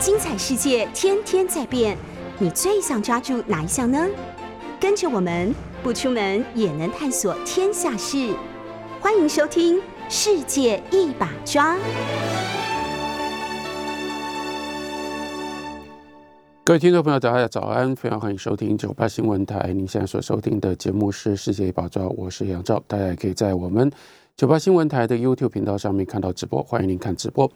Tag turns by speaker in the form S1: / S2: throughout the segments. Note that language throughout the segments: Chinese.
S1: 精彩世界天天在变，你最想抓住哪一项呢？跟着我们不出门也能探索天下事，欢迎收听《世界一把抓》。
S2: 各位听众朋友，大家早安！非常欢迎收听九八新闻台。您现在所收听的节目是《世界一把抓》，我是杨照。大家也可以在我们九八新闻台的 YouTube 频道上面看到直播，欢迎您看直播。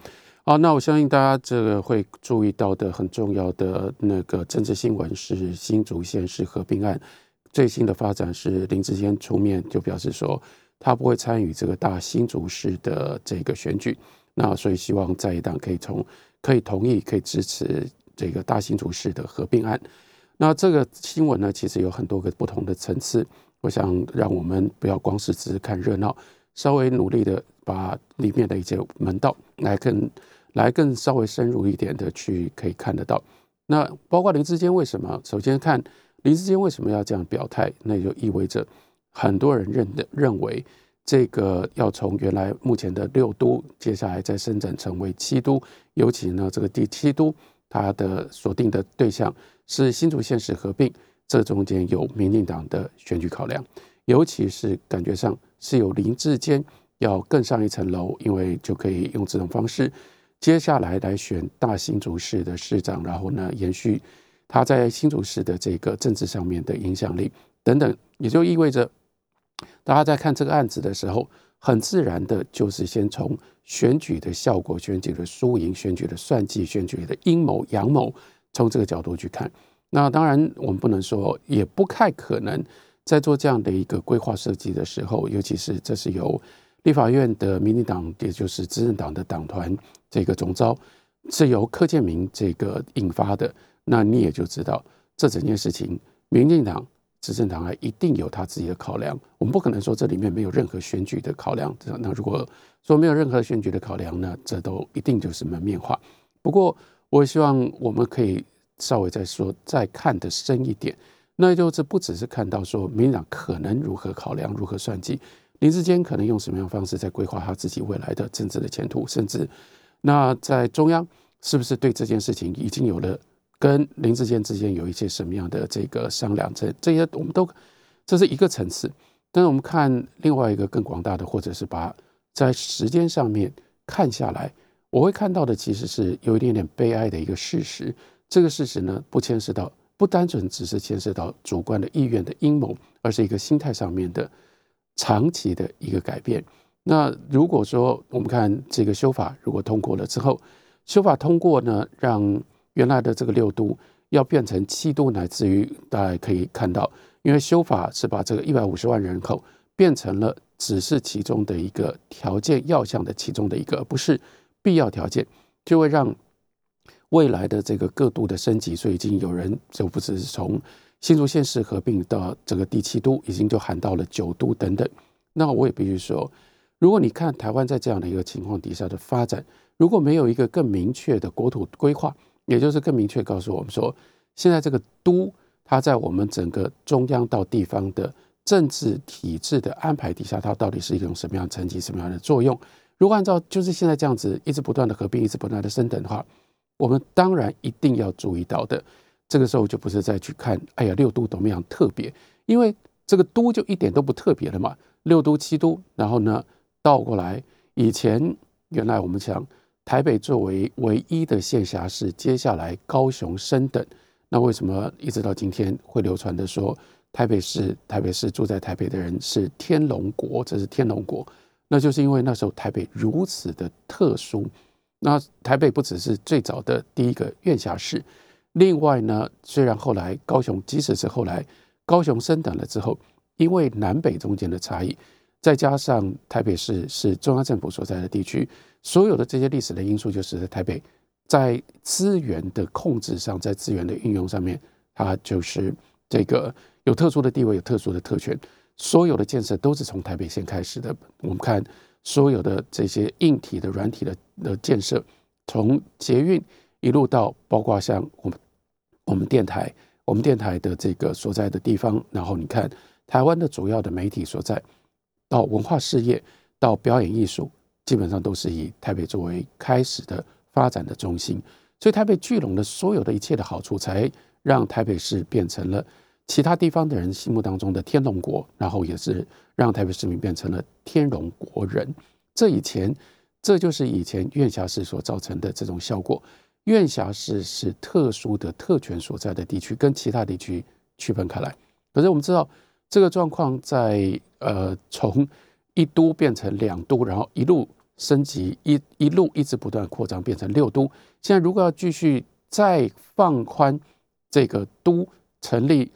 S2: 好，那我相信大家这个会注意到的很重要的那个政治新闻是新竹县市合并案最新的发展是林志坚出面就表示说他不会参与这个大新竹市的这个选举。那所以希望在野党可以从可以同意可以支持。这个大新竹市的合并案，那这个新闻呢，其实有很多个不同的层次。我想让我们不要光是只是看热闹，稍微努力的把里面的一些门道来更来更稍微深入一点的去可以看得到。那包括林志坚为什么？首先看林志坚为什么要这样表态，那就意味着很多人认的认为这个要从原来目前的六都，接下来再伸展成为七都，尤其呢这个第七都。他的锁定的对象是新竹县市合并，这中间有民进党的选举考量，尤其是感觉上是有林志坚要更上一层楼，因为就可以用这种方式，接下来来选大新竹市的市长，然后呢延续他在新竹市的这个政治上面的影响力等等，也就意味着大家在看这个案子的时候。很自然的，就是先从选举的效果、选举的输赢、选举的算计、选举的阴谋阳谋，从这个角度去看。那当然，我们不能说，也不太可能在做这样的一个规划设计的时候，尤其是这是由立法院的民进党，也就是执政党的党团这个总召，是由柯建明这个引发的。那你也就知道，这整件事情，民进党。执政党还一定有他自己的考量，我们不可能说这里面没有任何选举的考量。那如果说没有任何选举的考量呢，这都一定就是门面化。不过，我希望我们可以稍微再说，再看得深一点。那就是不只是看到说民进党可能如何考量、如何算计，林志坚可能用什么样方式在规划他自己未来的政治的前途，甚至那在中央是不是对这件事情已经有了。跟林志坚之间有一些什么样的这个商量？这这些我们都这是一个层次。但是我们看另外一个更广大的，或者是把在时间上面看下来，我会看到的其实是有一点点悲哀的一个事实。这个事实呢，不牵涉到不单纯只是牵涉到主观的意愿的阴谋，而是一个心态上面的长期的一个改变。那如果说我们看这个修法如果通过了之后，修法通过呢，让原来的这个六都要变成七都，乃至于大家可以看到，因为修法是把这个一百五十万人口变成了只是其中的一个条件要项的其中的一个，而不是必要条件，就会让未来的这个各都的升级。所以已经有人就不是从新竹县市合并到整个第七都，已经就喊到了九都等等。那我也必须说，如果你看台湾在这样的一个情况底下的发展，如果没有一个更明确的国土规划，也就是更明确告诉我们说，现在这个都，它在我们整个中央到地方的政治体制的安排底下，它到底是一种什么样层级、什么样的作用？如果按照就是现在这样子一直不断的合并、一直不断的升等的话，我们当然一定要注意到的，这个时候就不是再去看，哎呀，六都怎么样特别？因为这个都就一点都不特别了嘛，六都、七都，然后呢倒过来，以前原来我们讲。台北作为唯一的县辖市，接下来高雄升等，那为什么一直到今天会流传的说台北市台北市住在台北的人是天龙国？这是天龙国，那就是因为那时候台北如此的特殊。那台北不只是最早的第一个院辖市，另外呢，虽然后来高雄，即使是后来高雄升等了之后，因为南北中间的差异，再加上台北市是中央政府所在的地区。所有的这些历史的因素，就是在台北，在资源的控制上，在资源的运用上面，它就是这个有特殊的地位，有特殊的特权。所有的建设都是从台北先开始的。我们看所有的这些硬体的、软体的的建设，从捷运一路到包括像我们我们电台，我们电台的这个所在的地方，然后你看台湾的主要的媒体所在，到文化事业，到表演艺术。基本上都是以台北作为开始的发展的中心，所以台北聚拢了所有的一切的好处，才让台北市变成了其他地方的人心目当中的天龙国，然后也是让台北市民变成了天龙国人。这以前，这就是以前院辖市所造成的这种效果。院辖市是特殊的特权所在的地区，跟其他地区区分开来。可是我们知道，这个状况在呃从一都变成两都，然后一路升级，一一路一直不断扩张，变成六都。现在如果要继续再放宽这个都成立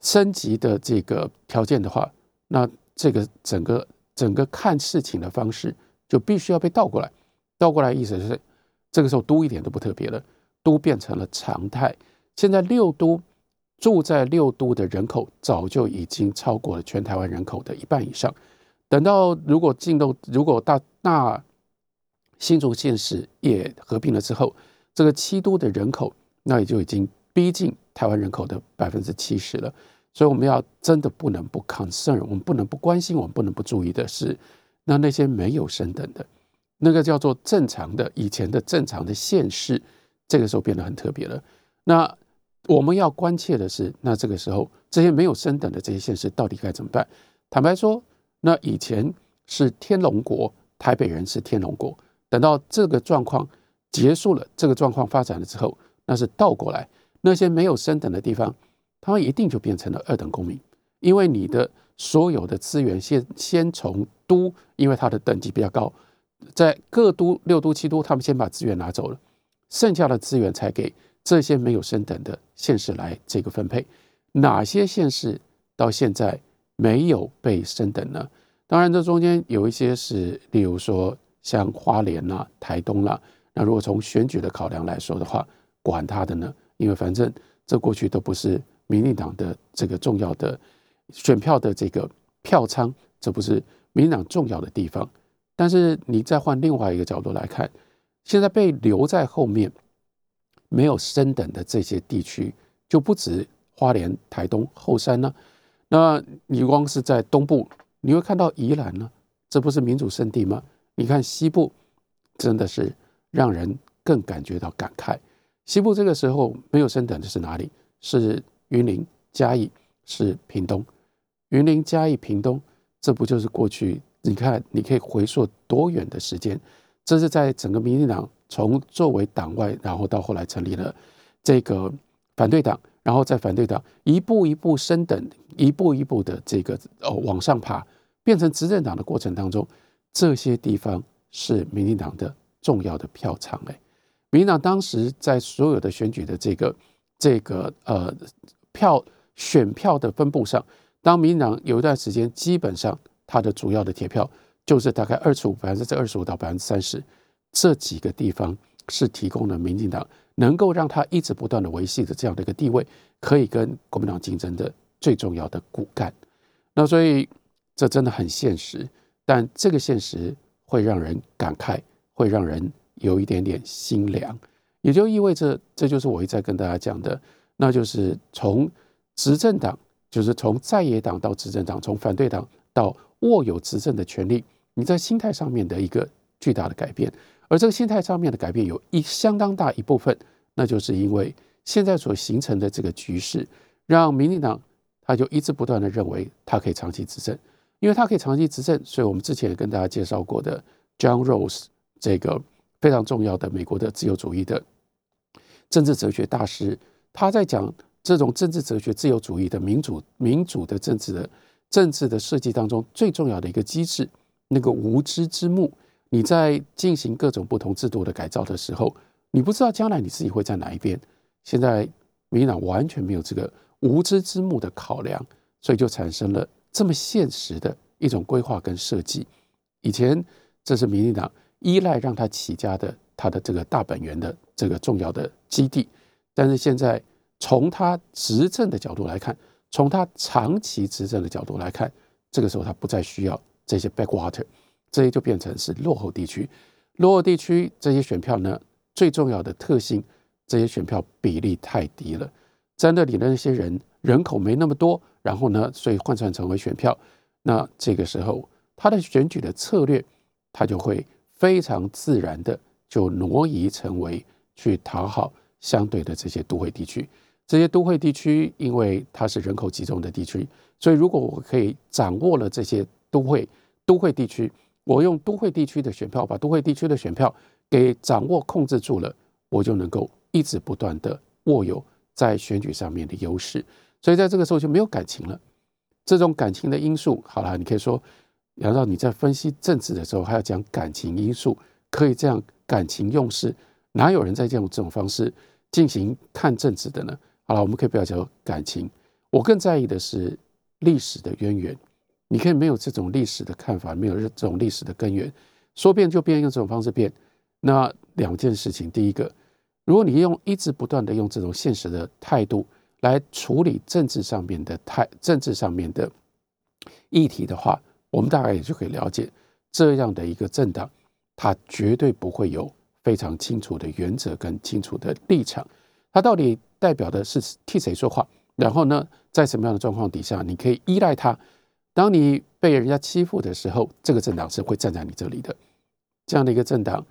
S2: 升级的这个条件的话，那这个整个整个看事情的方式就必须要被倒过来。倒过来意思是。这个时候都一点都不特别了，都变成了常态。现在六都住在六都的人口早就已经超过了全台湾人口的一半以上。等到如果进入如果大那新竹县市也合并了之后，这个七都的人口那也就已经逼近台湾人口的百分之七十了。所以我们要真的不能不 concern，我们不能不关心，我们不能不注意的是，那那些没有升等的。那个叫做正常的以前的正常的县市，这个时候变得很特别了。那我们要关切的是，那这个时候这些没有升等的这些县市到底该怎么办？坦白说，那以前是天龙国，台北人是天龙国。等到这个状况结束了，这个状况发展了之后，那是倒过来，那些没有升等的地方，他们一定就变成了二等公民，因为你的所有的资源先先从都，因为它的等级比较高。在各都六都七都，他们先把资源拿走了，剩下的资源才给这些没有升等的县市来这个分配。哪些县市到现在没有被升等呢？当然，这中间有一些是，例如说像花莲啦、台东啦。那如果从选举的考量来说的话，管他的呢，因为反正这过去都不是民进党的这个重要的选票的这个票仓，这不是民进党重要的地方。但是你再换另外一个角度来看，现在被留在后面没有升等的这些地区，就不止花莲、台东、后山呢。那你光是在东部，你会看到宜兰呢，这不是民主圣地吗？你看西部，真的是让人更感觉到感慨。西部这个时候没有升等的是哪里？是云林、嘉义，是屏东。云林、嘉义、屏东，这不就是过去？你看，你可以回溯多远的时间？这是在整个民进党从作为党外，然后到后来成立了这个反对党，然后在反对党一步一步升等，一步一步的这个哦往上爬，变成执政党的过程当中，这些地方是民进党的重要的票仓。哎，民进党当时在所有的选举的这个这个呃票选票的分布上，当民进党有一段时间基本上。它的主要的铁票就是大概二十五百分之二十五到百分之三十，这几个地方是提供了民进党能够让它一直不断的维系的这样的一个地位，可以跟国民党竞争的最重要的骨干。那所以这真的很现实，但这个现实会让人感慨，会让人有一点点心凉，也就意味着这就是我一再跟大家讲的，那就是从执政党，就是从在野党到执政党，从反对党到握有执政的权利，你在心态上面的一个巨大的改变，而这个心态上面的改变有一相当大一部分，那就是因为现在所形成的这个局势，让民进党他就一直不断的认为他可以长期执政，因为他可以长期执政，所以我们之前也跟大家介绍过的 John Rose 这个非常重要的美国的自由主义的政治哲学大师，他在讲这种政治哲学自由主义的民主民主的政治的。政治的设计当中最重要的一个机制，那个无知之幕。你在进行各种不同制度的改造的时候，你不知道将来你自己会在哪一边。现在民进党完全没有这个无知之幕的考量，所以就产生了这么现实的一种规划跟设计。以前这是民进党依赖让他起家的他的这个大本源的这个重要的基地，但是现在从他执政的角度来看。从他长期执政的角度来看，这个时候他不再需要这些 backwater，这些就变成是落后地区。落后地区这些选票呢，最重要的特性，这些选票比例太低了，在那里的那些人人口没那么多，然后呢，所以换算成为选票，那这个时候他的选举的策略，他就会非常自然的就挪移成为去讨好相对的这些都会地区。这些都会地区，因为它是人口集中的地区，所以如果我可以掌握了这些都会都会地区，我用都会地区的选票把都会地区的选票给掌握控制住了，我就能够一直不断的握有在选举上面的优势。所以在这个时候就没有感情了。这种感情的因素，好了，你可以说杨照你在分析政治的时候还要讲感情因素，可以这样感情用事，哪有人在这种这种方式进行看政治的呢？好了，我们可以不要讲感情，我更在意的是历史的渊源。你可以没有这种历史的看法，没有这种历史的根源，说变就变，用这种方式变。那两件事情，第一个，如果你用一直不断的用这种现实的态度来处理政治上面的态，政治上面的议题的话，我们大概也就可以了解，这样的一个政党，它绝对不会有非常清楚的原则跟清楚的立场，它到底。代表的是替谁说话？然后呢，在什么样的状况底下，你可以依赖他？当你被人家欺负的时候，这个政党是会站在你这里的。这样的一个政党，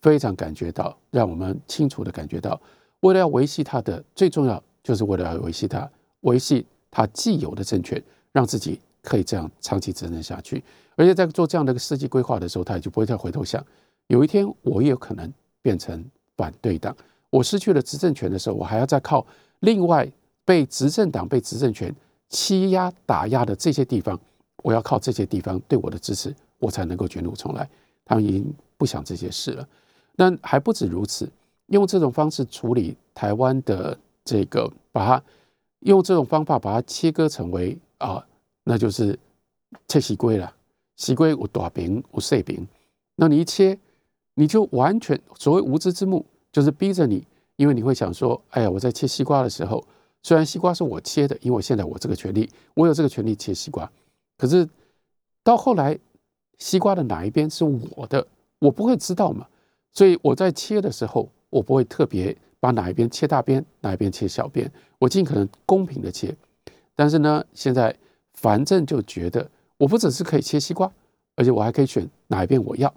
S2: 非常感觉到，让我们清楚的感觉到，为了要维系他的最重要，就是为了要维系他，维系他既有的政权，让自己可以这样长期执政下去。而且在做这样的一个世纪规划的时候，他也就不会再回头想，有一天我也可能变成反对党。我失去了执政权的时候，我还要再靠另外被执政党被执政权欺压打压的这些地方，我要靠这些地方对我的支持，我才能够卷土重来。他们已经不想这些事了。那还不止如此，用这种方式处理台湾的这个，把它用这种方法把它切割成为啊，那就是切西龟了。西龟我大饼我碎饼，那你一切，你就完全所谓无知之幕。就是逼着你，因为你会想说：“哎呀，我在切西瓜的时候，虽然西瓜是我切的，因为我现在我这个权利，我有这个权利切西瓜。可是到后来，西瓜的哪一边是我的，我不会知道嘛。所以我在切的时候，我不会特别把哪一边切大边，哪一边切小边，我尽可能公平的切。但是呢，现在反正就觉得，我不只是可以切西瓜，而且我还可以选哪一边我要。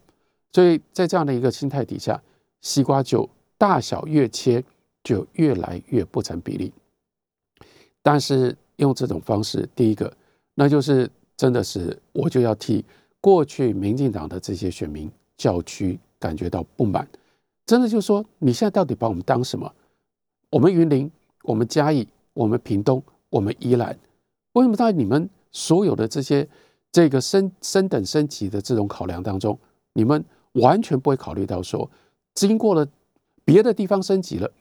S2: 所以在这样的一个心态底下，西瓜就。大小越切就越来越不成比例，但是用这种方式，第一个，那就是真的是我就要替过去民进党的这些选民叫屈，感觉到不满。真的就是说，你现在到底把我们当什么？我们云林，我们嘉义，我们屏东，我们宜兰，为什么在你们所有的这些这个升升等升级的这种考量当中，你们完全不会考虑到说，经过了。别的地方升级了，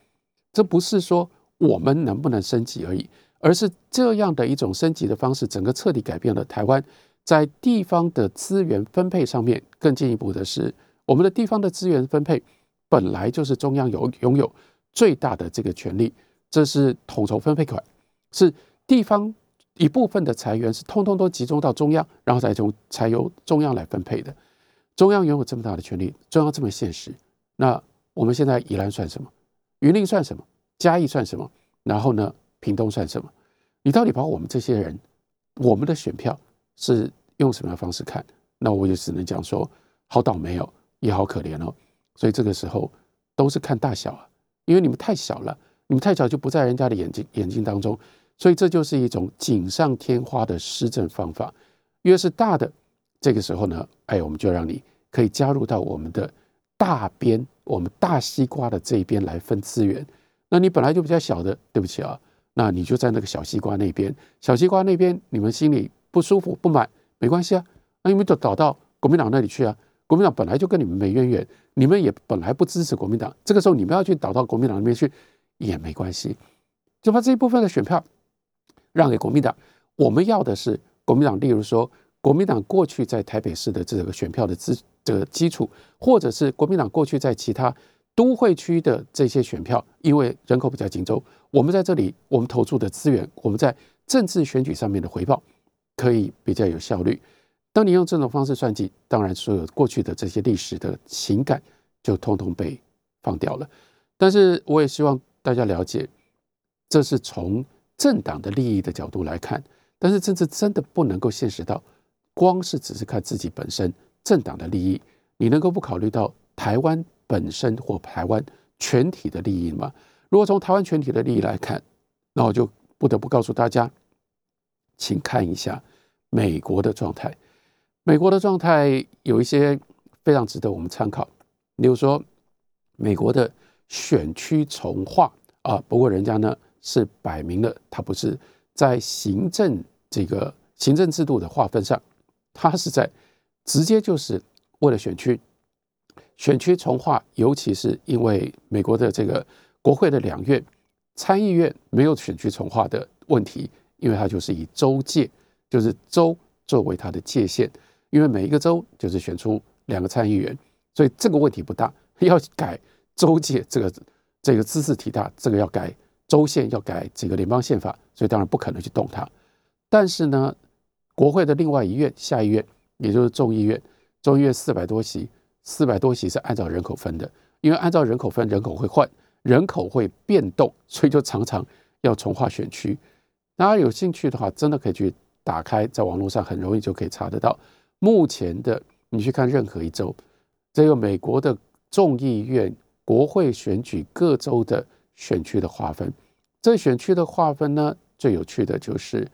S2: 这不是说我们能不能升级而已，而是这样的一种升级的方式，整个彻底改变了台湾在地方的资源分配上面。更进一步的是，我们的地方的资源分配本来就是中央有拥有最大的这个权利，这是统筹分配款，是地方一部分的财源是通通都集中到中央，然后再从才由中央来分配的。中央拥有这么大的权利，中央这么现实，那。我们现在宜兰算什么？云林算什么？嘉义算什么？然后呢？屏东算什么？你到底把我们这些人，我们的选票是用什么样方式看？那我就只能讲说，好倒霉哦，也好可怜哦。所以这个时候都是看大小啊，因为你们太小了，你们太小就不在人家的眼睛眼睛当中，所以这就是一种锦上添花的施政方法。越是大的，这个时候呢，哎，我们就让你可以加入到我们的。大边，我们大西瓜的这一边来分资源，那你本来就比较小的，对不起啊，那你就在那个小西瓜那边，小西瓜那边你们心里不舒服不满没关系啊，那你们就倒到国民党那里去啊，国民党本来就跟你们没渊源，你们也本来不支持国民党，这个时候你们要去倒到国民党那边去也没关系，就把这一部分的选票让给国民党，我们要的是国民党，例如说国民党过去在台北市的这个选票的资。这个基础，或者是国民党过去在其他都会区的这些选票，因为人口比较紧凑，我们在这里我们投注的资源，我们在政治选举上面的回报可以比较有效率。当你用这种方式算计，当然所有过去的这些历史的情感就通通被放掉了。但是我也希望大家了解，这是从政党的利益的角度来看，但是政治真的不能够现实到光是只是看自己本身。政党的利益，你能够不考虑到台湾本身或台湾全体的利益吗。如果从台湾全体的利益来看，那我就不得不告诉大家，请看一下美国的状态。美国的状态有一些非常值得我们参考，例如说美国的选区重划啊，不过人家呢是摆明了，他不是在行政这个行政制度的划分上，他是在直接就是为了选区。选区重划，尤其是因为美国的这个国会的两院参议院没有选区重划的问题，因为它就是以州界，就是州作为它的界限，因为每一个州就是选出两个参议员，所以这个问题不大。要改州界，这个这个姿势体大，这个要改州县，要改这个联邦宪法，所以当然不可能去动它。但是呢，国会的另外一院下议院，也就是众议院，众议院四百多席。四百多席是按照人口分的，因为按照人口分，人口会换，人口会变动，所以就常常要重划选区。大家有兴趣的话，真的可以去打开，在网络上很容易就可以查得到。目前的你去看任何一州，这个美国的众议院、国会选举各州的选区的划分，这选区的划分呢，最有趣的就是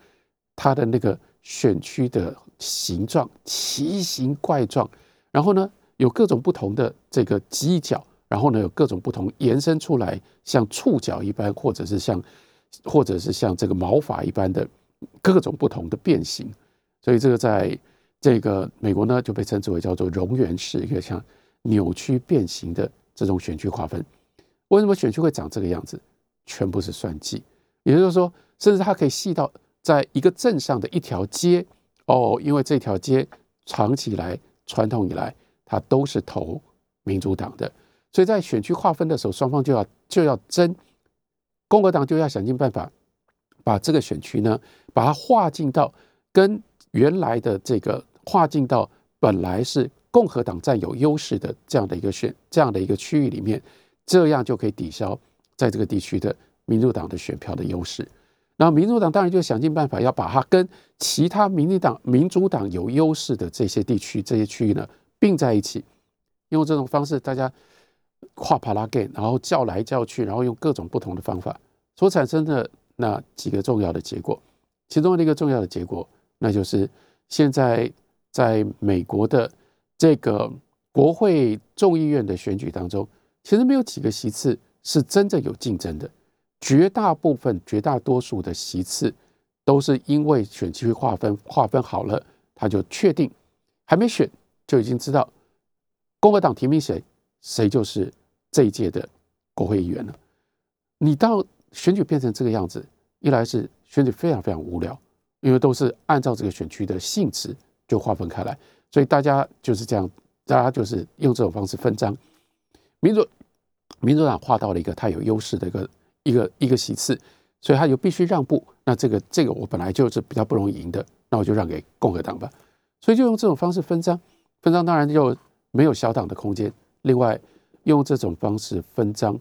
S2: 它的那个选区的形状奇形怪状，然后呢。有各种不同的这个犄角，然后呢，有各种不同延伸出来，像触角一般，或者是像，或者是像这个毛发一般的各种不同的变形。所以这个在这个美国呢，就被称之为叫做蝾螈式，一个像扭曲变形的这种选区划分。为什么选区会长这个样子？全部是算计，也就是说，甚至它可以细到在一个镇上的一条街哦，因为这条街长期以来传统以来。它都是投民主党的，所以在选区划分的时候，双方就要就要争，共和党就要想尽办法把这个选区呢，把它划进到跟原来的这个划进到本来是共和党占有优势的这样的一个选这样的一个区域里面，这样就可以抵消在这个地区的民主党的选票的优势。然后民主党当然就想尽办法要把它跟其他民主党民主党有优势的这些地区这些区域呢。并在一起，用这种方式，大家跨帕拉 g 然后叫来叫去，然后用各种不同的方法所产生的那几个重要的结果，其中的一个重要的结果，那就是现在在美国的这个国会众议院的选举当中，其实没有几个席次是真正有竞争的，绝大部分、绝大多数的席次都是因为选区划分划分好了，他就确定还没选。就已经知道共和党提名谁，谁就是这一届的国会议员了。你到选举变成这个样子，一来是选举非常非常无聊，因为都是按照这个选区的性质就划分开来，所以大家就是这样，大家就是用这种方式分赃。民主民主党划到了一个他有优势的一个一个一个席次，所以他就必须让步。那这个这个我本来就是比较不容易赢的，那我就让给共和党吧。所以就用这种方式分赃。分赃当然就没有小党的空间。另外，用这种方式分赃，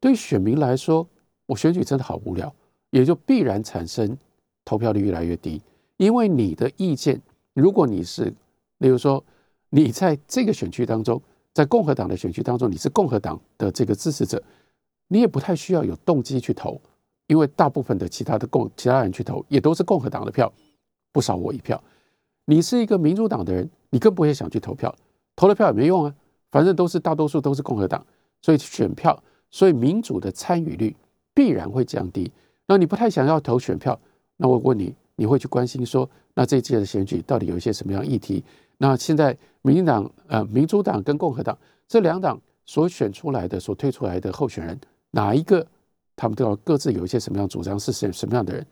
S2: 对选民来说，我选举真的好无聊，也就必然产生投票率越来越低。因为你的意见，如果你是，例如说，你在这个选区当中，在共和党的选区当中，你是共和党的这个支持者，你也不太需要有动机去投，因为大部分的其他的共其他人去投，也都是共和党的票，不少我一票。你是一个民主党的人。你更不会想去投票，投了票也没用啊，反正都是大多数都是共和党，所以选票，所以民主的参与率必然会降低。那你不太想要投选票，那我问你，你会去关心说，那这届的选举到底有一些什么样议题？那现在民进党、呃民主党跟共和党这两党所选出来的、所推出来的候选人，哪一个他们都要各自有一些什么样主张，是什什么样的人？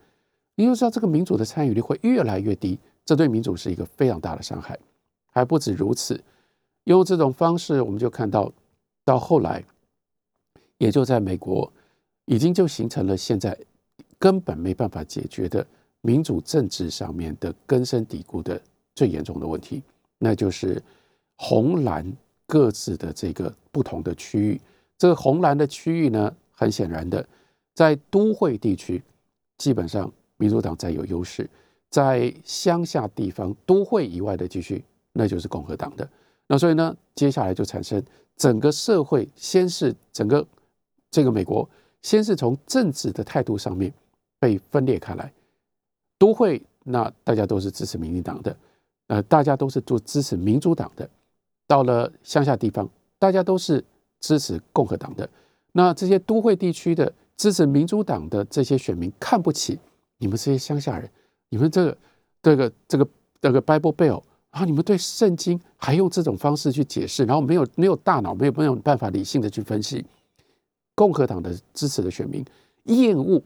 S2: 你就知道这个民主的参与率会越来越低，这对民主是一个非常大的伤害。还不止如此，用这种方式，我们就看到，到后来，也就在美国，已经就形成了现在根本没办法解决的民主政治上面的根深蒂固的最严重的问题，那就是红蓝各自的这个不同的区域。这个红蓝的区域呢，很显然的，在都会地区，基本上民主党占有优势；在乡下地方、都会以外的地区。那就是共和党的，那所以呢，接下来就产生整个社会，先是整个这个美国先是从政治的态度上面被分裂开来，都会那大家都是支持民进党的，呃，大家都是做支持民主党的，到了乡下地方，大家都是支持共和党的。那这些都会地区的支持民主党的这些选民看不起你们这些乡下人，你们这个这个这个这个 Bible Bell 啊，你们对圣经还用这种方式去解释，然后没有没有大脑，没有没有办法理性的去分析。共和党的支持的选民厌恶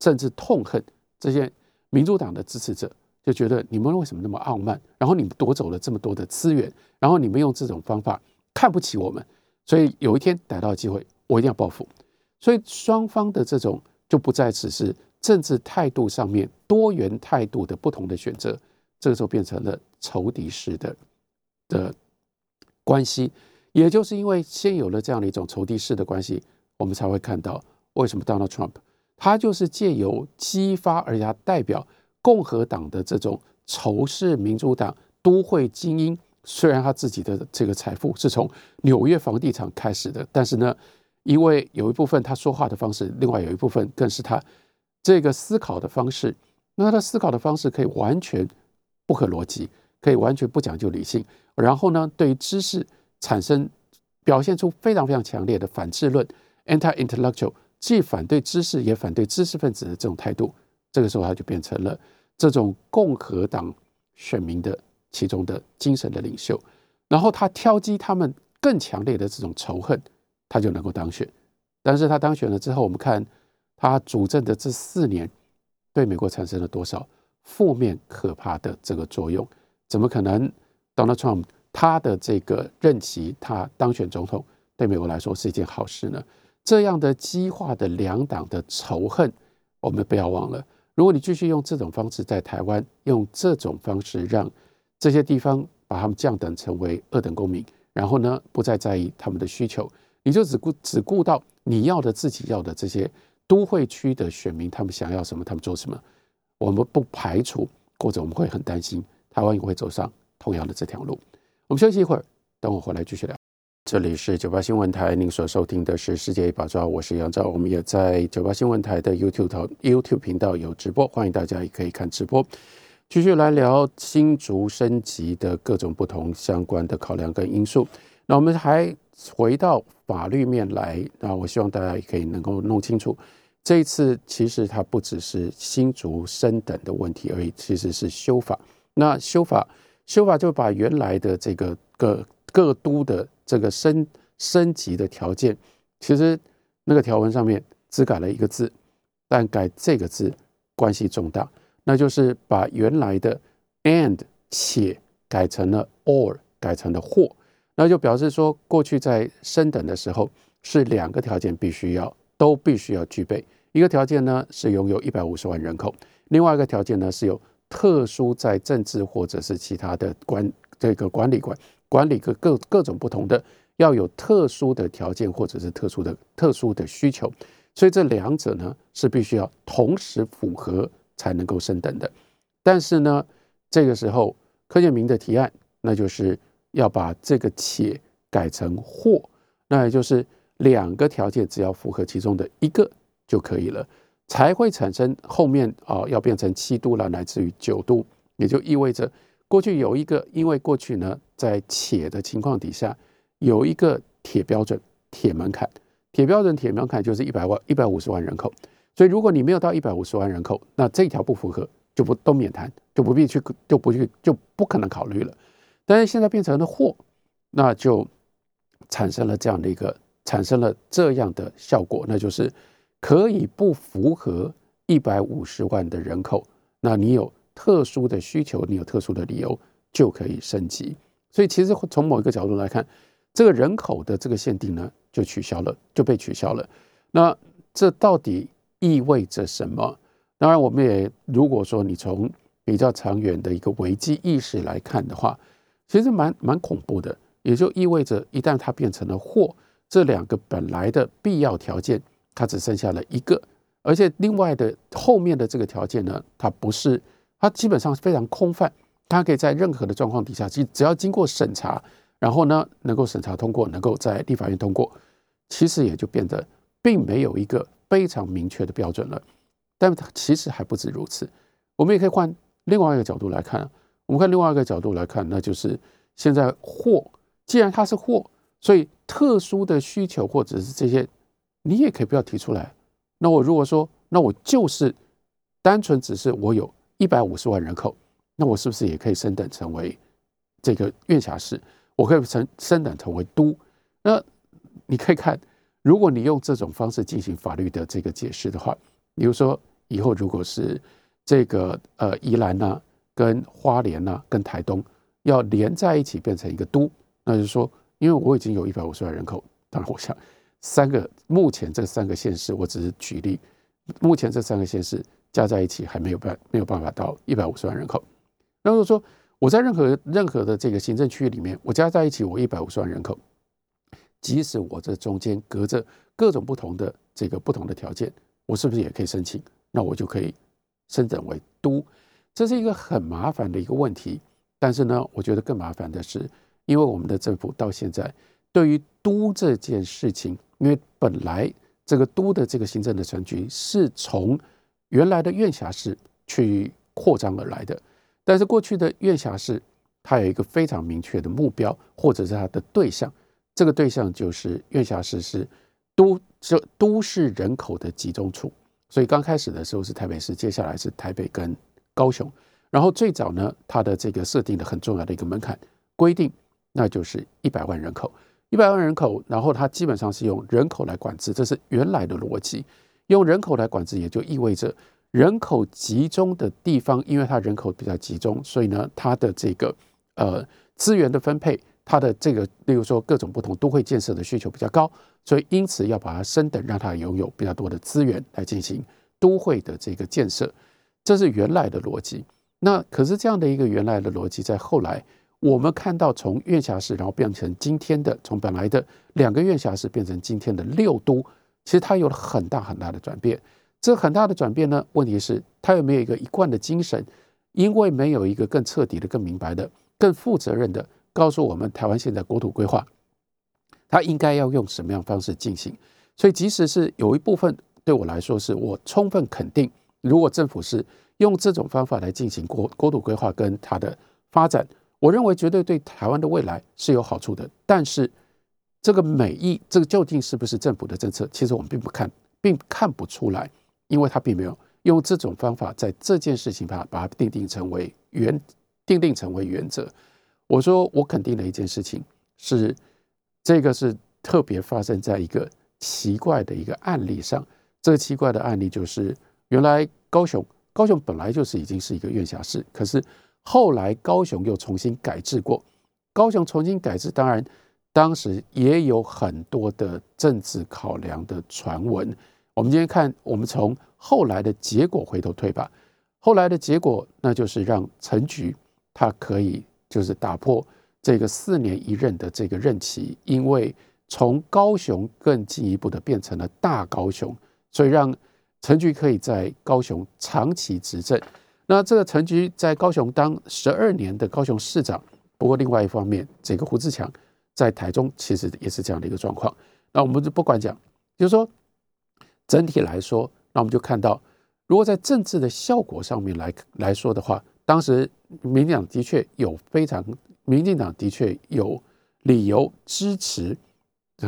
S2: 甚至痛恨这些民主党的支持者，就觉得你们为什么那么傲慢？然后你们夺走了这么多的资源，然后你们用这种方法看不起我们，所以有一天逮到机会，我一定要报复。所以双方的这种就不再只是政治态度上面多元态度的不同的选择，这个时候变成了仇敌式的的关系。也就是因为先有了这样的一种仇敌式的关系。我们才会看到为什么 Donald Trump 他就是借由激发，而且他代表共和党的这种仇视民主党都会精英。虽然他自己的这个财富是从纽约房地产开始的，但是呢，因为有一部分他说话的方式，另外有一部分更是他这个思考的方式。那他的思考的方式可以完全不合逻辑，可以完全不讲究理性。然后呢，对于知识产生表现出非常非常强烈的反智论。anti-intellectual，既反对知识也反对知识分子的这种态度，这个时候他就变成了这种共和党选民的其中的精神的领袖。然后他挑击他们更强烈的这种仇恨，他就能够当选。但是他当选了之后，我们看他主政的这四年，对美国产生了多少负面可怕的这个作用？怎么可能？Donald Trump 他的这个任期，他当选总统，对美国来说是一件好事呢？这样的激化的两党的仇恨，我们不要忘了。如果你继续用这种方式在台湾，用这种方式让这些地方把他们降等成为二等公民，然后呢不再在意他们的需求，你就只顾只顾到你要的自己要的这些都会区的选民，他们想要什么，他们做什么。我们不排除，或者我们会很担心，台湾也会走上同样的这条路。我们休息一会儿，等我回来继续聊。这里是九八新闻台，您所收听的是世界一把抓，我是杨照。我们也在九八新闻台的 YouTube 头 YouTube 频道有直播，欢迎大家也可以看直播。继续来聊新竹升级的各种不同相关的考量跟因素。那我们还回到法律面来，那我希望大家也可以能够弄清楚，这一次其实它不只是新竹升等的问题而已，其实是修法。那修法修法就把原来的这个各各都的这个升升级的条件，其实那个条文上面只改了一个字，但改这个字关系重大，那就是把原来的 and 且改成了 or，改成了或，那就表示说过去在升等的时候是两个条件必须要都必须要具备，一个条件呢是拥有一百五十万人口，另外一个条件呢是有特殊在政治或者是其他的管这个管理管。管理各各各种不同的，要有特殊的条件或者是特殊的特殊的需求，所以这两者呢是必须要同时符合才能够升等的。但是呢，这个时候柯建明的提案，那就是要把这个且改成或，那也就是两个条件只要符合其中的一个就可以了，才会产生后面啊要变成七度了，乃至于九度，也就意味着。过去有一个，因为过去呢，在且的情况底下，有一个铁标准、铁门槛。铁标准、铁门槛就是一百万、一百五十万人口。所以，如果你没有到一百五十万人口，那这一条不符合，就不都免谈，就不必去，就不去，就不可能考虑了。但是现在变成了货，那就产生了这样的一个，产生了这样的效果，那就是可以不符合一百五十万的人口，那你有。特殊的需求，你有特殊的理由就可以升级。所以，其实从某一个角度来看，这个人口的这个限定呢，就取消了，就被取消了。那这到底意味着什么？当然，我们也如果说你从比较长远的一个危机意识来看的话，其实蛮蛮恐怖的。也就意味着，一旦它变成了货，这两个本来的必要条件，它只剩下了一个，而且另外的后面的这个条件呢，它不是。它基本上是非常空泛，它可以在任何的状况底下，其实只要经过审查，然后呢能够审查通过，能够在立法院通过，其实也就变得并没有一个非常明确的标准了。但其实还不止如此，我们也可以换另外一个角度来看。我们看另外一个角度来看，那就是现在货，既然它是货，所以特殊的需求或者是这些，你也可以不要提出来。那我如果说，那我就是单纯只是我有一百五十万人口，那我是不是也可以升等成为这个院辖市？我可以升升等成为都？那你可以看，如果你用这种方式进行法律的这个解释的话，比如说以后如果是这个呃宜兰呐、跟花莲呐、跟台东要连在一起变成一个都，那就是说，因为我已经有一百五十万人口，当然我想三个目前这三个县市，我只是举例。目前这三个县市加在一起还没有办没有办法到一百五十万人口。那如果说我在任何任何的这个行政区域里面，我加在一起我一百五十万人口，即使我这中间隔着各种不同的这个不同的条件，我是不是也可以申请？那我就可以升等为都。这是一个很麻烦的一个问题。但是呢，我觉得更麻烦的是，因为我们的政府到现在对于都这件事情，因为本来。这个都的这个行政的程序是从原来的院辖市去扩张而来的，但是过去的院辖市它有一个非常明确的目标，或者是它的对象，这个对象就是院辖市是都这都市人口的集中处，所以刚开始的时候是台北市，接下来是台北跟高雄，然后最早呢，它的这个设定的很重要的一个门槛规定，那就是一百万人口。一百万人口，然后它基本上是用人口来管制，这是原来的逻辑。用人口来管制，也就意味着人口集中的地方，因为它人口比较集中，所以呢，它的这个呃资源的分配，它的这个，例如说各种不同都会建设的需求比较高，所以因此要把它升等，让它拥有比较多的资源来进行都会的这个建设，这是原来的逻辑。那可是这样的一个原来的逻辑，在后来。我们看到从院辖市，然后变成今天的，从本来的两个院辖市变成今天的六都，其实它有了很大很大的转变。这很大的转变呢，问题是它有没有一个一贯的精神？因为没有一个更彻底的、更明白的、更负责任的告诉我们台湾现在国土规划，它应该要用什么样方式进行。所以，即使是有一部分对我来说，是我充分肯定，如果政府是用这种方法来进行国国土规划跟它的发展。我认为绝对对台湾的未来是有好处的，但是这个美意，这个究竟是不是政府的政策？其实我们并不看，并看不出来，因为他并没有用这种方法在这件事情把把它定定成为原定定成为原则。我说我肯定的一件事情是，这个是特别发生在一个奇怪的一个案例上。这个奇怪的案例就是，原来高雄高雄本来就是已经是一个院辖市，可是。后来高雄又重新改制过，高雄重新改制，当然当时也有很多的政治考量的传闻。我们今天看，我们从后来的结果回头推吧。后来的结果，那就是让陈局他可以就是打破这个四年一任的这个任期，因为从高雄更进一步的变成了大高雄，所以让陈局可以在高雄长期执政。那这个陈菊在高雄当十二年的高雄市长，不过另外一方面，这个胡志强在台中其实也是这样的一个状况。那我们就不管讲，就是说整体来说，那我们就看到，如果在政治的效果上面来来说的话，当时民进党的确有非常，民进党的确有理由支持。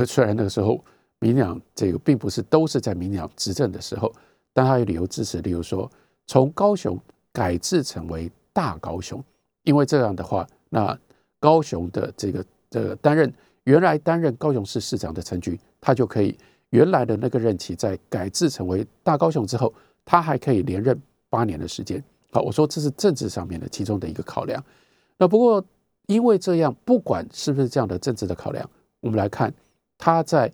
S2: 虽然那个时候民进党这个并不是都是在民进党执政的时候，但他有理由支持，例如说从高雄。改制成为大高雄，因为这样的话，那高雄的这个这个担任原来担任高雄市市长的陈菊，他就可以原来的那个任期在改制成为大高雄之后，他还可以连任八年的时间。好，我说这是政治上面的其中的一个考量。那不过因为这样，不管是不是这样的政治的考量，我们来看他在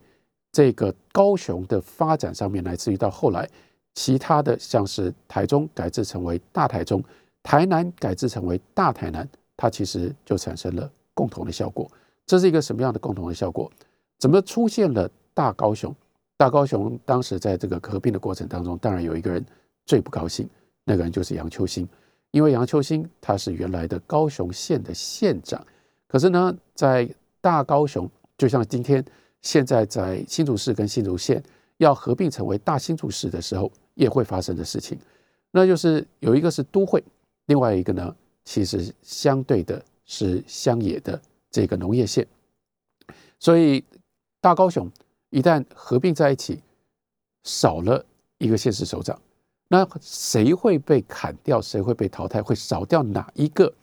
S2: 这个高雄的发展上面，来自于到后来。其他的像是台中改制成为大台中，台南改制成为大台南，它其实就产生了共同的效果。这是一个什么样的共同的效果？怎么出现了大高雄？大高雄当时在这个合并的过程当中，当然有一个人最不高兴，那个人就是杨秋兴，因为杨秋兴他是原来的高雄县的县长，可是呢，在大高雄，就像今天现在在新竹市跟新竹县。要合并成为大新竹市的时候，也会发生的事情，那就是有一个是都会，另外一个呢，其实相对的是乡野的这个农业县，所以大高雄一旦合并在一起，少了一个县市首长，那谁会被砍掉？谁会被淘汰？会少掉哪一个？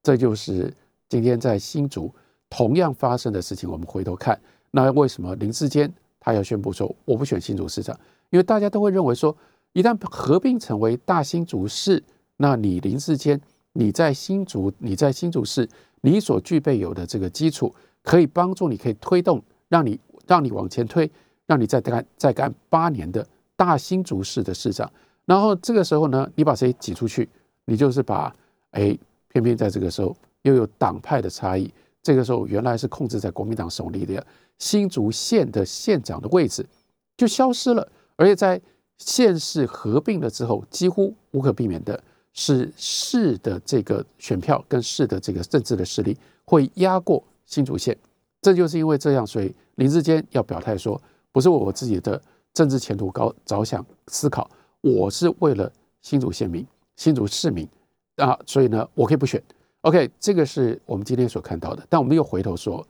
S2: 这就是今天在新竹同样发生的事情。我们回头看，那为什么林志坚？他要宣布说，我不选新竹市长，因为大家都会认为说，一旦合并成为大新竹市，那你林志坚，你在新竹，你在新竹市，你所具备有的这个基础，可以帮助你，可以推动，让你让你往前推，让你再干再干八年的大新竹市的市长。然后这个时候呢，你把谁挤出去，你就是把哎，偏偏在这个时候又有党派的差异，这个时候原来是控制在国民党手里的。新竹县的县长的位置就消失了，而且在县市合并了之后，几乎无可避免的是市的这个选票跟市的这个政治的势力会压过新竹县。这就是因为这样，所以林志坚要表态说，不是为我自己的政治前途高着想思考，我是为了新竹县民、新竹市民啊，所以呢，我可以不选。OK，这个是我们今天所看到的，但我们又回头说，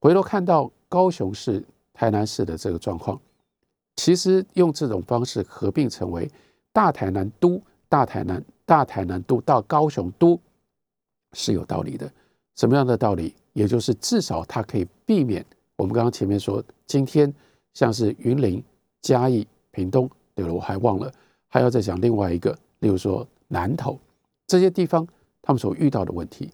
S2: 回头看到。高雄市、台南市的这个状况，其实用这种方式合并成为大台南都、大台南、大台南都到高雄都是有道理的。什么样的道理？也就是至少它可以避免我们刚刚前面说，今天像是云林、嘉义、屏东，对了，我还忘了还要再讲另外一个，例如说南投这些地方，他们所遇到的问题。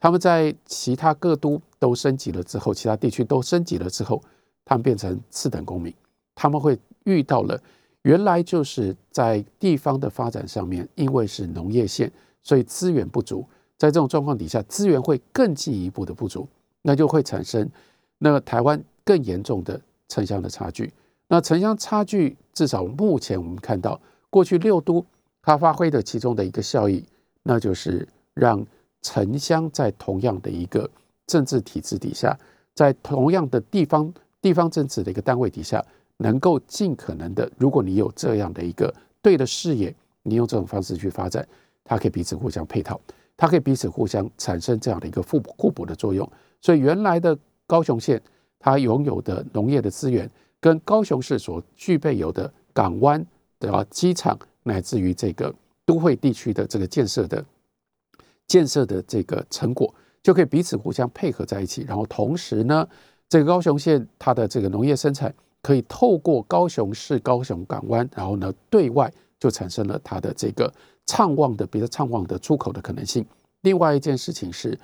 S2: 他们在其他各都都升级了之后，其他地区都升级了之后，他们变成次等公民。他们会遇到了原来就是在地方的发展上面，因为是农业县，所以资源不足。在这种状况底下，资源会更进一步的不足，那就会产生那台湾更严重的城乡的差距。那城乡差距，至少目前我们看到，过去六都它发挥的其中的一个效益，那就是让。城乡在同样的一个政治体制底下，在同样的地方地方政治的一个单位底下，能够尽可能的，如果你有这样的一个对的视野，你用这种方式去发展，它可以彼此互相配套，它可以彼此互相产生这样的一个互补互补的作用。所以原来的高雄县，它拥有的农业的资源，跟高雄市所具备有的港湾对吧机场，乃至于这个都会地区的这个建设的。建设的这个成果就可以彼此互相配合在一起，然后同时呢，这个高雄县它的这个农业生产可以透过高雄市高雄港湾，然后呢对外就产生了它的这个畅旺的比较畅旺的出口的可能性。另外一件事情是，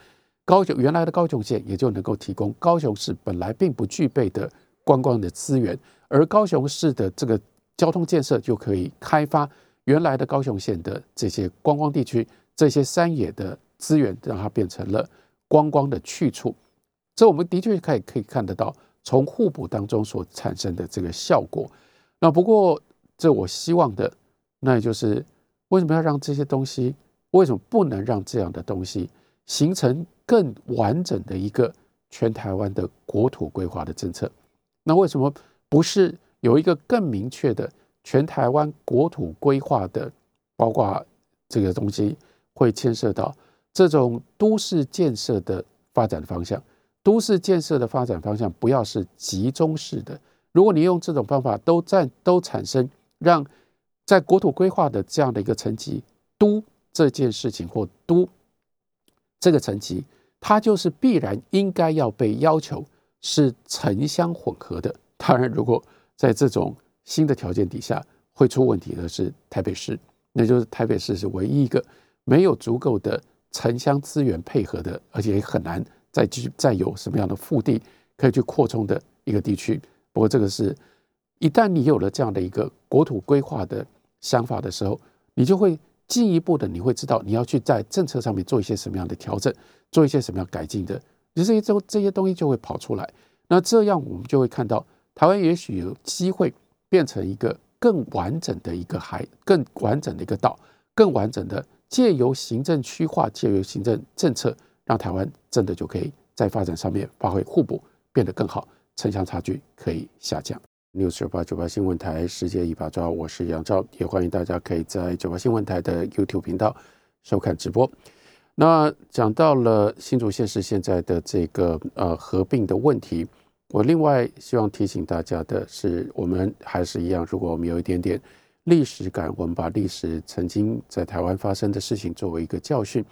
S2: 高雄原来的高雄县也就能够提供高雄市本来并不具备的观光的资源，而高雄市的这个交通建设就可以开发原来的高雄县的这些观光地区。这些山野的资源让它变成了观光的去处，这我们的确可以可以看得到，从互补当中所产生的这个效果。那不过，这我希望的，那也就是为什么要让这些东西？为什么不能让这样的东西形成更完整的一个全台湾的国土规划的政策？那为什么不是有一个更明确的全台湾国土规划的，包括这个东西？会牵涉到这种都市建设的发展方向，都市建设的发展方向不要是集中式的。如果你用这种方法都占都产生让在国土规划的这样的一个层级，都这件事情或都这个层级，它就是必然应该要被要求是城乡混合的。当然，如果在这种新的条件底下会出问题的是台北市，那就是台北市是唯一一个。没有足够的城乡资源配合的，而且也很难再继续再有什么样的腹地可以去扩充的一个地区。不过，这个是一旦你有了这样的一个国土规划的想法的时候，你就会进一步的，你会知道你要去在政策上面做一些什么样的调整，做一些什么样改进的，这些都这些东西就会跑出来。那这样我们就会看到，台湾也许有机会变成一个更完整的一个海，更完整的一个岛，更完整的。借由行政区划，借由行政政策，让台湾真的就可以在发展上面发挥互补，变得更好，城乡差距可以下降。六九八九八新闻台世界一把抓，我是杨照，也欢迎大家可以在九八新闻台的 YouTube 频道收看直播。那讲到了新竹县市现在的这个呃合并的问题，我另外希望提醒大家的是，我们还是一样，如果我们有一点点历史感，我们把历史曾经在台湾发生的事情作为一个教训，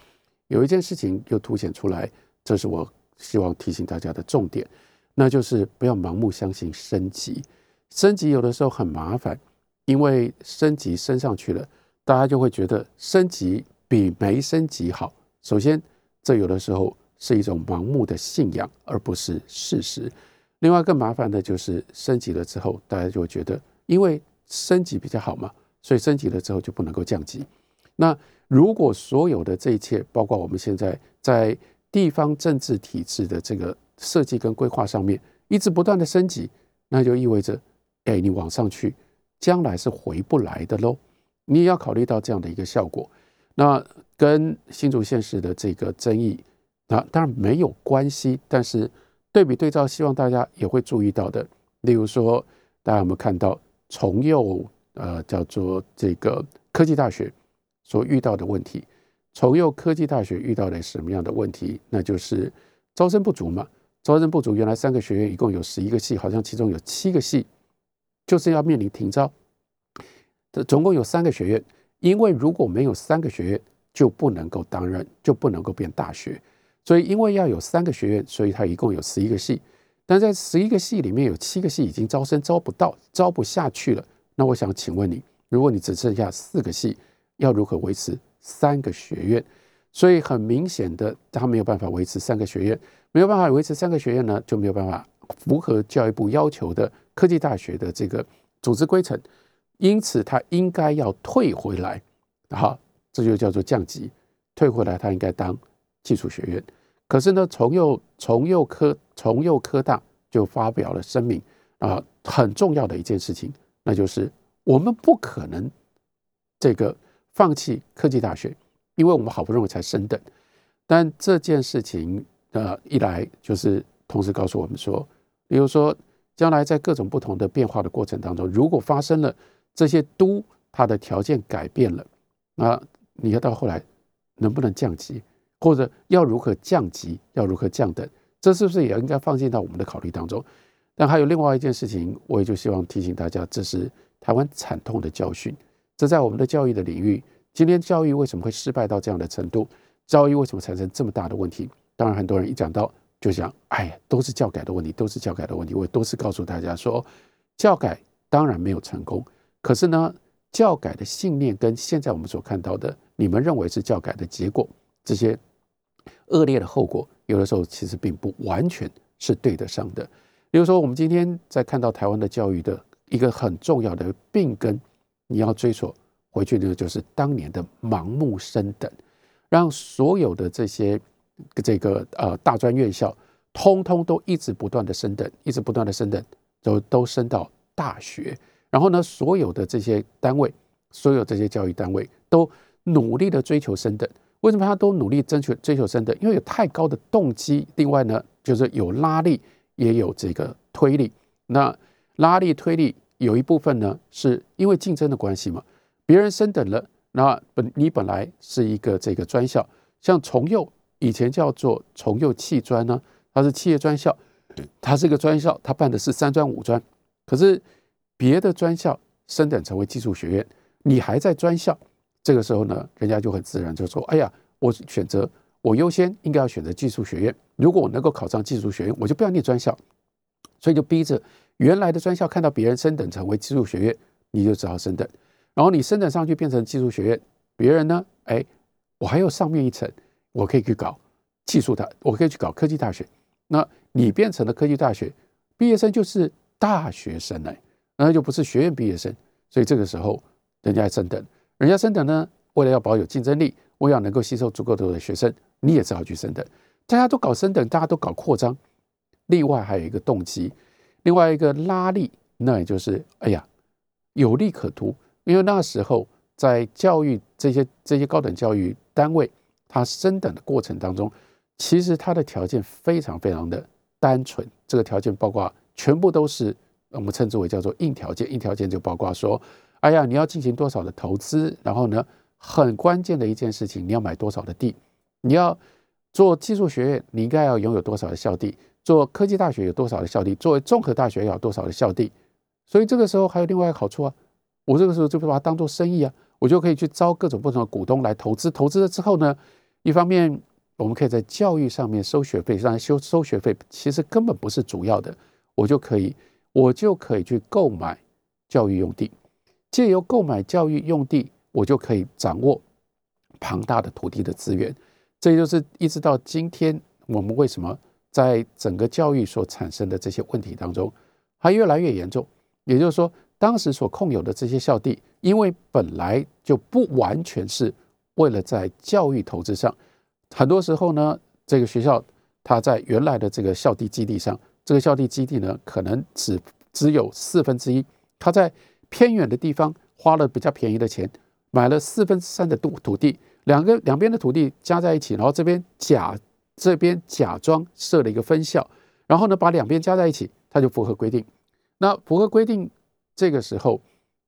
S2: 有一件事情又凸显出来，这是我希望提醒大家的重点，那就是不要盲目相信升级。升级有的时候很麻烦，因为升级升上去了，大家就会觉得升级比没升级好。首先，这有的时候是一种盲目的信仰，而不是事实。另外，更麻烦的就是升级了之后，大家就会觉得，因为升级比较好嘛，所以升级了之后就不能够降级。那如果所有的这一切，包括我们现在在地方政治体制的这个设计跟规划上面，一直不断的升级，那就意味着，哎，你往上去，将来是回不来的喽。你也要考虑到这样的一个效果。那跟新竹县市的这个争议，那当然没有关系。但是对比对照，希望大家也会注意到的，例如说，大家有没有看到重幼呃叫做这个科技大学所遇到的问题？重幼科技大学遇到了什么样的问题？那就是招生不足嘛。招生不足，原来三个学院一共有十一个系，好像其中有七个系就是要面临停招。这总共有三个学院。因为如果没有三个学院，就不能够担任，就不能够变大学。所以，因为要有三个学院，所以它一共有十一个系。但在十一个系里面有七个系已经招生招不到，招不下去了。那我想请问你，如果你只剩下四个系，要如何维持三个学院？所以很明显的，他没有办法维持三个学院，没有办法维持三个学院呢，就没有办法符合教育部要求的科技大学的这个组织规程。因此，他应该要退回来，好，这就叫做降级。退回来，他应该当技术学院。可是呢，重幼重幼科重幼科大就发表了声明啊，很重要的一件事情，那就是我们不可能这个放弃科技大学，因为我们好不容易才升等。但这件事情呃一来就是同时告诉我们说，比如说将来在各种不同的变化的过程当中，如果发生了。这些都它的条件改变了，那你要到后来能不能降级，或者要如何降级，要如何降等，这是不是也应该放进到我们的考虑当中？但还有另外一件事情，我也就希望提醒大家，这是台湾惨痛的教训。这在我们的教育的领域，今天教育为什么会失败到这样的程度？教育为什么产生这么大的问题？当然，很多人一讲到就讲，哎呀，都是教改的问题，都是教改的问题。我都是告诉大家说，教改当然没有成功。可是呢，教改的信念跟现在我们所看到的，你们认为是教改的结果，这些恶劣的后果，有的时候其实并不完全是对得上的。比如说，我们今天在看到台湾的教育的一个很重要的病根，你要追溯回去呢，就是当年的盲目升等，让所有的这些这个呃大专院校，通通都一直不断的升等，一直不断的升等，都都升到大学。然后呢，所有的这些单位，所有这些教育单位都努力的追求升等。为什么他都努力争取追求升等？因为有太高的动机。另外呢，就是有拉力，也有这个推力。那拉力推力有一部分呢，是因为竞争的关系嘛。别人升等了，那本你本来是一个这个专校，像重幼以前叫做重幼汽专呢，它是企业专校，它是一个专校，它办的是三专五专，可是。别的专校升等成为技术学院，你还在专校，这个时候呢，人家就很自然就说：“哎呀，我选择我优先应该要选择技术学院。如果我能够考上技术学院，我就不要念专校。”所以就逼着原来的专校看到别人升等成为技术学院，你就只好升等。然后你升等上去变成技术学院，别人呢，哎，我还有上面一层，我可以去搞技术大，我可以去搞科技大学。那你变成了科技大学毕业生，就是大学生哎。那就不是学院毕业生，所以这个时候人家升等，人家升等呢，为了要保有竞争力，为了能够吸收足够多的学生，你也只好去升等。大家都搞升等，大家都搞扩张。另外还有一个动机，另外一个拉力，那也就是哎呀，有利可图。因为那时候在教育这些这些高等教育单位，它升等的过程当中，其实它的条件非常非常的单纯。这个条件包括全部都是。我们称之为叫做硬条件。硬条件就包括说，哎呀，你要进行多少的投资，然后呢，很关键的一件事情，你要买多少的地，你要做技术学院，你应该要拥有多少的校地；做科技大学有多少的校地；作为综合大学要多少的校地。所以这个时候还有另外一个好处啊，我这个时候就把它当做生意啊，我就可以去招各种不同的股东来投资。投资了之后呢，一方面我们可以在教育上面收学费，让收收学费其实根本不是主要的，我就可以我就可以去购买教育用地，借由购买教育用地，我就可以掌握庞大的土地的资源。这就是一直到今天我们为什么在整个教育所产生的这些问题当中，还越来越严重。也就是说，当时所控有的这些校地，因为本来就不完全是为了在教育投资上，很多时候呢，这个学校它在原来的这个校地基地上，这个校地基地呢，可能只只有四分之一，它在偏远的地方花了比较便宜的钱，买了四分之三的土土地，两个两边的土地加在一起，然后这边假这边假装设了一个分校，然后呢，把两边加在一起，它就符合规定。那符合规定，这个时候，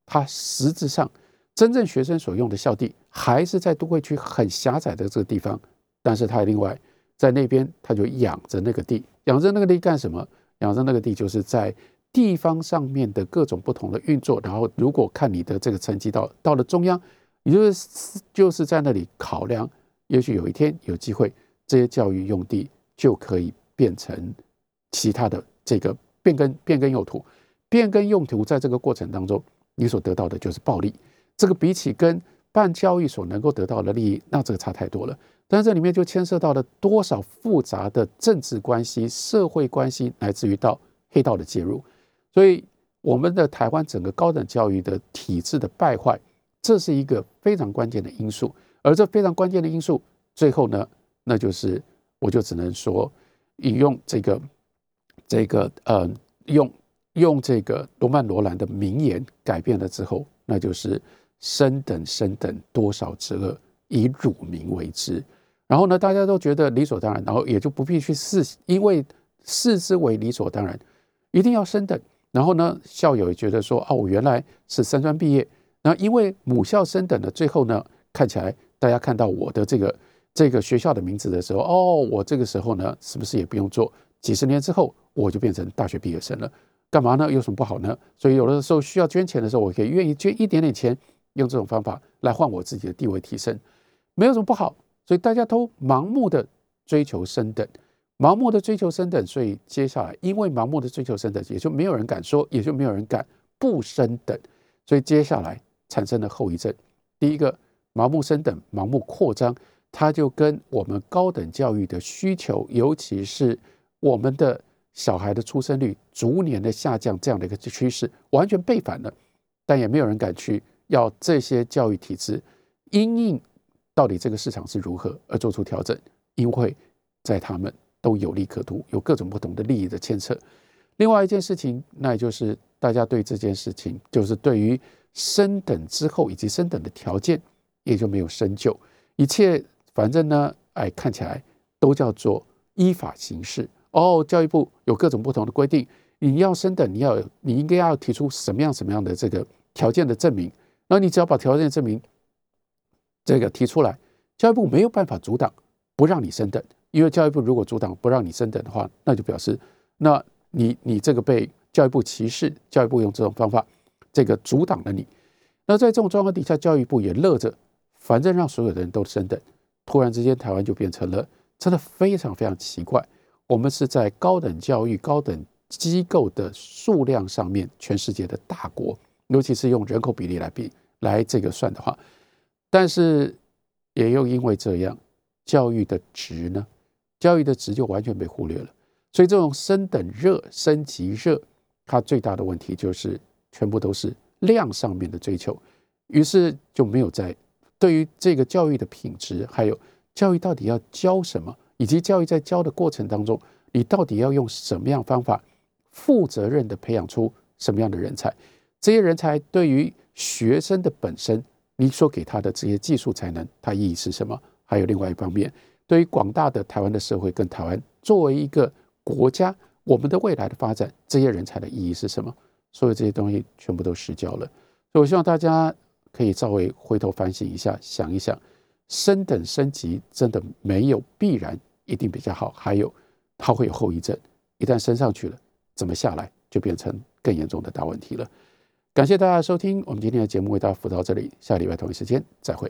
S2: 它实质上真正学生所用的校地还是在都会区很狭窄的这个地方，但是它另外在那边，他就养着那个地，养着那个地干什么？养着那个地就是在地方上面的各种不同的运作。然后，如果看你的这个成绩到到了中央，也就是就是在那里考量，也许有一天有机会，这些教育用地就可以变成其他的这个变更变更用途。变更用途，在这个过程当中，你所得到的就是暴利。这个比起跟办教育所能够得到的利益，那这个差太多了。但是这里面就牵涉到了多少复杂的政治关系、社会关系，来自于到黑道的介入。所以，我们的台湾整个高等教育的体制的败坏，这是一个非常关键的因素。而这非常关键的因素，最后呢，那就是我就只能说，引用这个这个呃用。用这个罗曼·罗兰的名言改变了之后，那就是“升等升等，多少之恶，以辱民为之”。然后呢，大家都觉得理所当然，然后也就不必去试，因为视之为理所当然，一定要升等。然后呢，校友也觉得说：“哦，我原来是三专毕业，那因为母校升等的，最后呢，看起来大家看到我的这个这个学校的名字的时候，哦，我这个时候呢，是不是也不用做？几十年之后，我就变成大学毕业生了。”干嘛呢？有什么不好呢？所以有的时候需要捐钱的时候，我可以愿意捐一点点钱，用这种方法来换我自己的地位提升，没有什么不好。所以大家都盲目的追求升等，盲目的追求升等，所以接下来因为盲目的追求升等，也就没有人敢说，也就没有人敢不升等。所以接下来产生的后遗症，第一个盲目升等、盲目扩张，它就跟我们高等教育的需求，尤其是我们的。小孩的出生率逐年的下降，这样的一个趋势完全背反了，但也没有人敢去要这些教育体制因应到底这个市场是如何而做出调整，因为在他们都有利可图，有各种不同的利益的牵扯。另外一件事情，那也就是大家对这件事情，就是对于升等之后以及升等的条件，也就没有深究，一切反正呢，哎，看起来都叫做依法行事。哦，教育部有各种不同的规定，你要升等，你要你应该要提出什么样什么样的这个条件的证明，那你只要把条件证明这个提出来，教育部没有办法阻挡不让你升等，因为教育部如果阻挡不让你升等的话，那就表示那你你这个被教育部歧视，教育部用这种方法这个阻挡了你，那在这种状况底下，教育部也乐着，反正让所有的人都升等，突然之间台湾就变成了真的非常非常奇怪。我们是在高等教育、高等机构的数量上面，全世界的大国，尤其是用人口比例来比来这个算的话，但是也又因为这样，教育的值呢，教育的值就完全被忽略了。所以这种升等热、升级热，它最大的问题就是全部都是量上面的追求，于是就没有在对于这个教育的品质，还有教育到底要教什么。以及教育在教的过程当中，你到底要用什么样方法，负责任的培养出什么样的人才？这些人才对于学生的本身，你所给他的这些技术才能，它意义是什么？还有另外一方面，对于广大的台湾的社会跟台湾作为一个国家，我们的未来的发展，这些人才的意义是什么？所有这些东西全部都失焦了。所以我希望大家可以稍微回头反省一下，想一想，升等升级真的没有必然一定比较好，还有它会有后遗症，一旦升上去了，怎么下来就变成更严重的大问题了。感谢大家的收听，我们今天的节目为大家辅导到这里，下礼拜同一时间再会。